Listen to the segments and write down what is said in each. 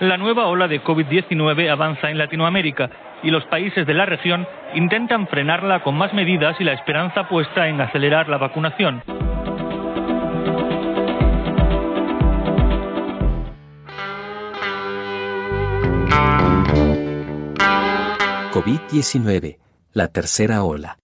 La nueva ola de COVID-19 avanza en Latinoamérica y los países de la región intentan frenarla con más medidas y la esperanza puesta en acelerar la vacunación. COVID-19, la tercera ola.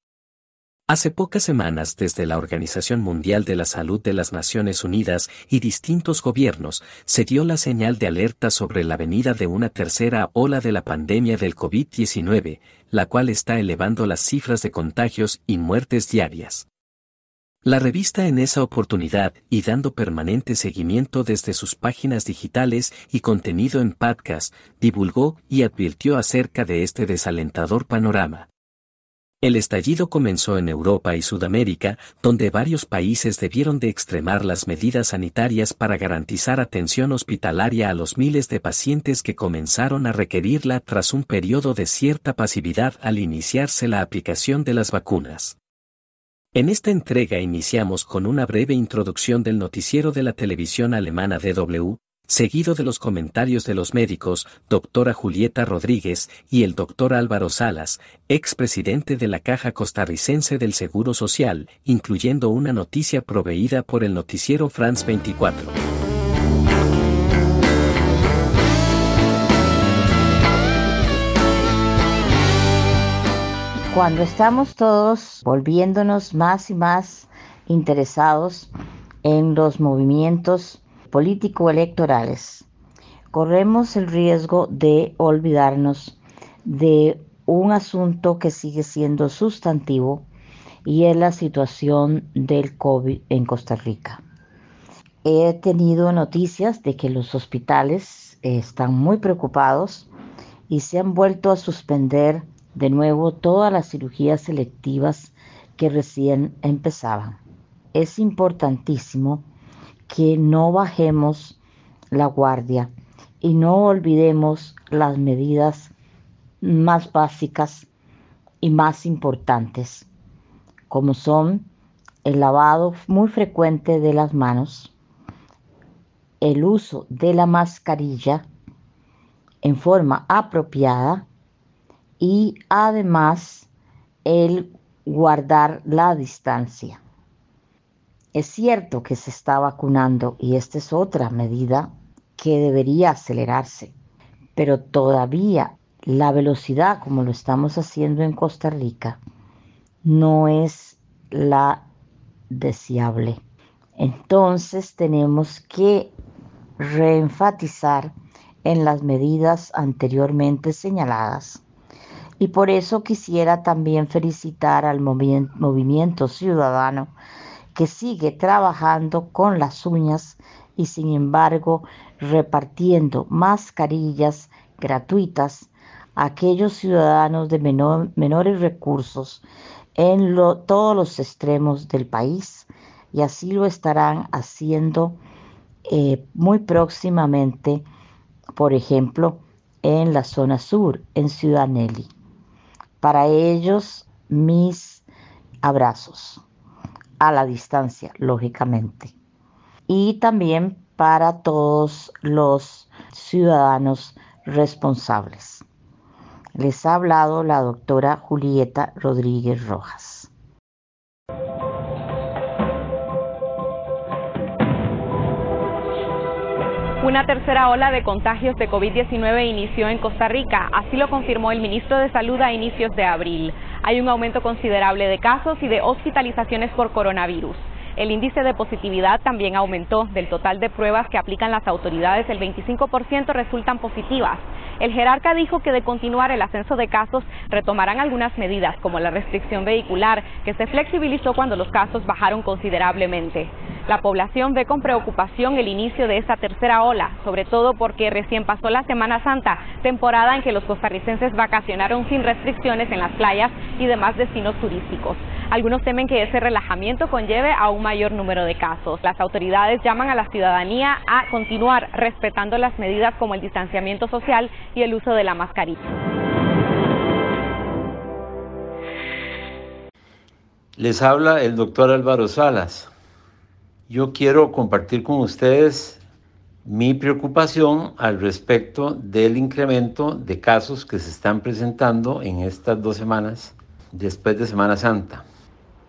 Hace pocas semanas desde la Organización Mundial de la Salud de las Naciones Unidas y distintos gobiernos se dio la señal de alerta sobre la venida de una tercera ola de la pandemia del COVID-19, la cual está elevando las cifras de contagios y muertes diarias. La revista en esa oportunidad y dando permanente seguimiento desde sus páginas digitales y contenido en podcast, divulgó y advirtió acerca de este desalentador panorama. El estallido comenzó en Europa y Sudamérica, donde varios países debieron de extremar las medidas sanitarias para garantizar atención hospitalaria a los miles de pacientes que comenzaron a requerirla tras un periodo de cierta pasividad al iniciarse la aplicación de las vacunas. En esta entrega iniciamos con una breve introducción del noticiero de la televisión alemana DW, seguido de los comentarios de los médicos, doctora Julieta Rodríguez y el doctor Álvaro Salas, expresidente de la Caja Costarricense del Seguro Social, incluyendo una noticia proveída por el noticiero France 24. Cuando estamos todos volviéndonos más y más interesados en los movimientos político-electorales, corremos el riesgo de olvidarnos de un asunto que sigue siendo sustantivo y es la situación del COVID en Costa Rica. He tenido noticias de que los hospitales están muy preocupados y se han vuelto a suspender de nuevo todas las cirugías selectivas que recién empezaban. Es importantísimo que no bajemos la guardia y no olvidemos las medidas más básicas y más importantes, como son el lavado muy frecuente de las manos, el uso de la mascarilla en forma apropiada y además el guardar la distancia. Es cierto que se está vacunando y esta es otra medida que debería acelerarse, pero todavía la velocidad como lo estamos haciendo en Costa Rica no es la deseable. Entonces tenemos que reenfatizar en las medidas anteriormente señaladas. Y por eso quisiera también felicitar al movimiento ciudadano que sigue trabajando con las uñas y sin embargo repartiendo mascarillas gratuitas a aquellos ciudadanos de menores recursos en todos los extremos del país y así lo estarán haciendo eh, muy próximamente, por ejemplo, en la zona sur, en Ciudad Nelly. Para ellos, mis abrazos a la distancia, lógicamente. Y también para todos los ciudadanos responsables. Les ha hablado la doctora Julieta Rodríguez Rojas. Una tercera ola de contagios de COVID-19 inició en Costa Rica, así lo confirmó el ministro de Salud a inicios de abril hay un aumento considerable de casos y de hospitalizaciones por coronavirus. El índice de positividad también aumentó. Del total de pruebas que aplican las autoridades, el 25% resultan positivas. El jerarca dijo que de continuar el ascenso de casos retomarán algunas medidas, como la restricción vehicular, que se flexibilizó cuando los casos bajaron considerablemente. La población ve con preocupación el inicio de esta tercera ola, sobre todo porque recién pasó la Semana Santa, temporada en que los costarricenses vacacionaron sin restricciones en las playas y demás destinos turísticos. Algunos temen que ese relajamiento conlleve a un mayor número de casos. Las autoridades llaman a la ciudadanía a continuar respetando las medidas como el distanciamiento social y el uso de la mascarilla. Les habla el doctor Álvaro Salas. Yo quiero compartir con ustedes mi preocupación al respecto del incremento de casos que se están presentando en estas dos semanas después de Semana Santa.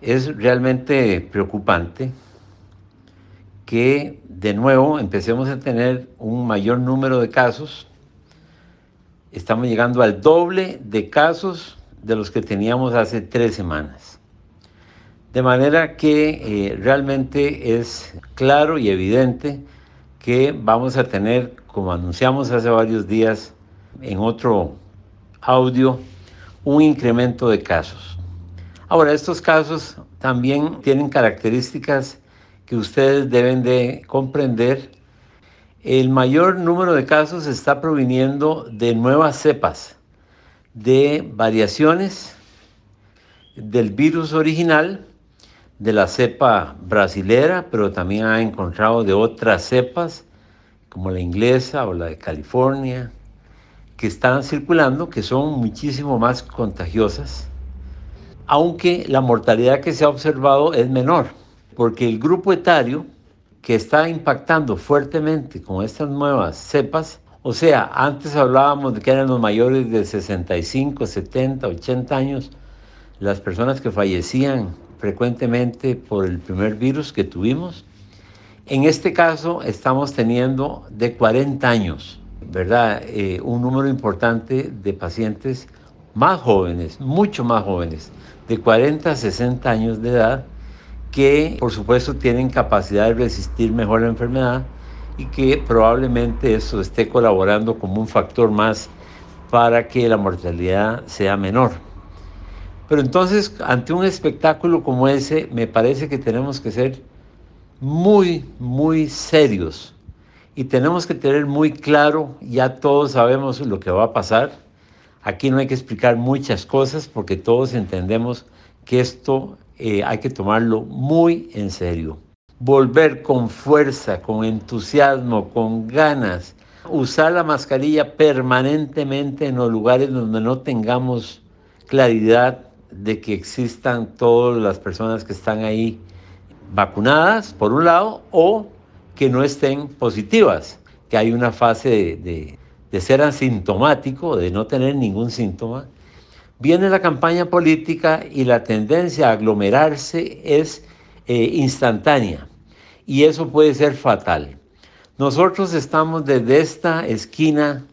Es realmente preocupante que de nuevo empecemos a tener un mayor número de casos. Estamos llegando al doble de casos de los que teníamos hace tres semanas. De manera que eh, realmente es claro y evidente que vamos a tener, como anunciamos hace varios días en otro audio, un incremento de casos. Ahora, estos casos también tienen características que ustedes deben de comprender. El mayor número de casos está proviniendo de nuevas cepas, de variaciones del virus original, de la cepa brasilera, pero también ha encontrado de otras cepas, como la inglesa o la de California, que están circulando, que son muchísimo más contagiosas, aunque la mortalidad que se ha observado es menor, porque el grupo etario que está impactando fuertemente con estas nuevas cepas, o sea, antes hablábamos de que eran los mayores de 65, 70, 80 años, las personas que fallecían frecuentemente por el primer virus que tuvimos. En este caso estamos teniendo de 40 años, ¿verdad? Eh, un número importante de pacientes más jóvenes, mucho más jóvenes, de 40 a 60 años de edad, que por supuesto tienen capacidad de resistir mejor la enfermedad y que probablemente eso esté colaborando como un factor más para que la mortalidad sea menor. Pero entonces, ante un espectáculo como ese, me parece que tenemos que ser muy, muy serios y tenemos que tener muy claro, ya todos sabemos lo que va a pasar. Aquí no hay que explicar muchas cosas porque todos entendemos que esto eh, hay que tomarlo muy en serio. Volver con fuerza, con entusiasmo, con ganas, usar la mascarilla permanentemente en los lugares donde no tengamos claridad de que existan todas las personas que están ahí vacunadas, por un lado, o que no estén positivas, que hay una fase de, ser asintomático, de no tener ningún síntoma. Viene la campaña política y la tendencia a aglomerarse es eh, instantánea y eso puede ser fatal. Nosotros estamos desde esta esquina,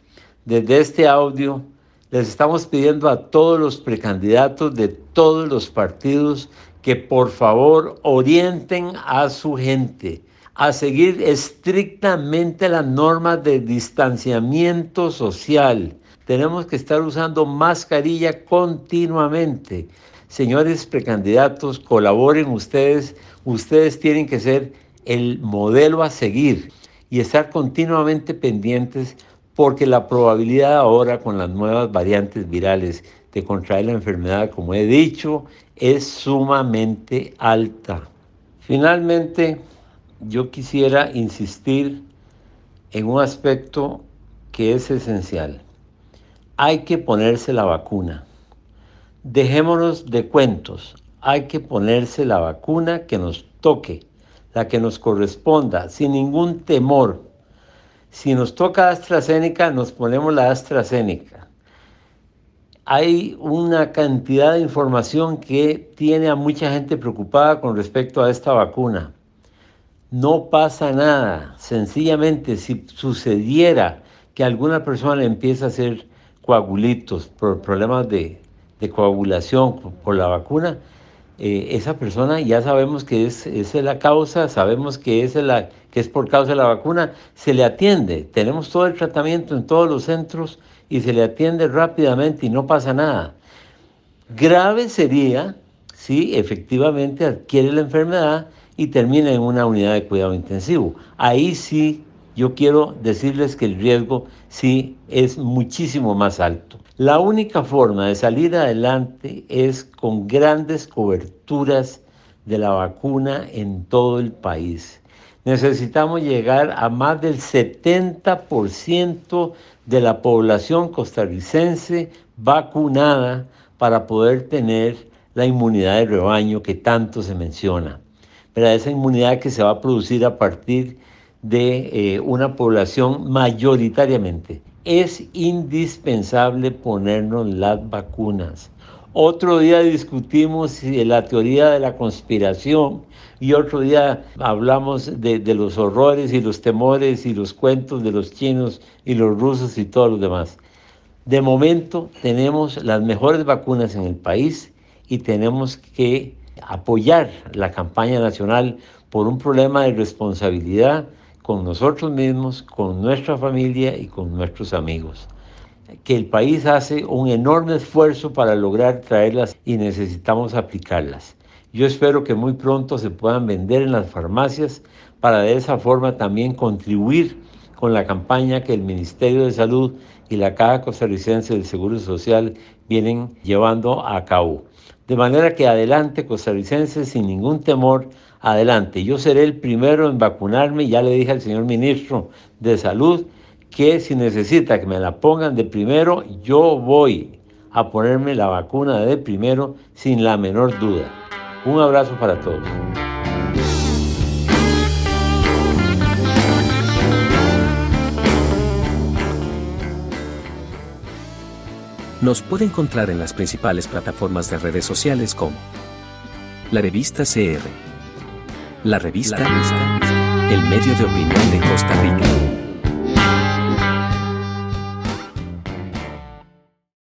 desde este audio, les estamos pidiendo a todos los precandidatos de todos los partidos que por favor orienten a su gente a seguir estrictamente las normas de distanciamiento social. Tenemos que estar usando mascarilla continuamente. Señores precandidatos, colaboren ustedes. Ustedes tienen que ser el modelo a seguir y estar continuamente pendientes porque la probabilidad ahora con las nuevas variantes virales de contraer la enfermedad, como he dicho, es sumamente alta. Finalmente, yo quisiera insistir en un aspecto que es esencial. Hay que ponerse la vacuna. Dejémonos de cuentos. Hay que ponerse la vacuna que nos toque, la que nos corresponda, sin ningún temor si nos toca AstraZeneca, nos ponemos la AstraZeneca. Hay una cantidad de información que tiene a mucha gente preocupada con respecto a esta vacuna. No pasa nada. Sencillamente, si sucediera que alguna persona empieza a hacer coagulitos por problemas de, coagulación por la vacuna, eh, esa persona ya sabemos que es, es la causa, sabemos que es, la, que es por causa de la vacuna, se le atiende. Tenemos todo el tratamiento en todos los centros y se le atiende rápidamente y no pasa nada. Grave sería si efectivamente adquiere la enfermedad y termina en una unidad de cuidado intensivo. Ahí sí yo quiero decirles que el riesgo sí es muchísimo más alto. La única forma de salir adelante es con grandes coberturas de la vacuna en todo el país. Necesitamos llegar a más del 70% de la población costarricense vacunada para poder tener la inmunidad de rebaño que tanto se menciona. Pero esa inmunidad que se va a producir a partir de eh, una población mayoritariamente. Es indispensable ponernos las vacunas. Otro día discutimos la teoría de la conspiración y otro día hablamos de, los horrores y los temores y los cuentos de los chinos y los rusos y todos los demás. De momento tenemos las mejores vacunas en el país y tenemos que apoyar la campaña nacional por un problema de responsabilidad con nosotros mismos, con nuestra familia y con nuestros amigos. Que el país hace un enorme esfuerzo para lograr traerlas y necesitamos aplicarlas. Yo espero que muy pronto se puedan vender en las farmacias para de esa forma también contribuir con la campaña que el Ministerio de Salud y la Caja Costarricense del Seguro Social vienen llevando a cabo. De manera que adelante, costarricenses, sin ningún temor, adelante. Yo seré el primero en vacunarme, ya le dije al señor ministro de Salud que si necesita que me la pongan de primero, yo voy a ponerme la vacuna de primero sin la menor duda. Un abrazo para todos. Nos puede encontrar en las principales plataformas de redes sociales como la revista CR, la revista, el medio de opinión de Costa Rica.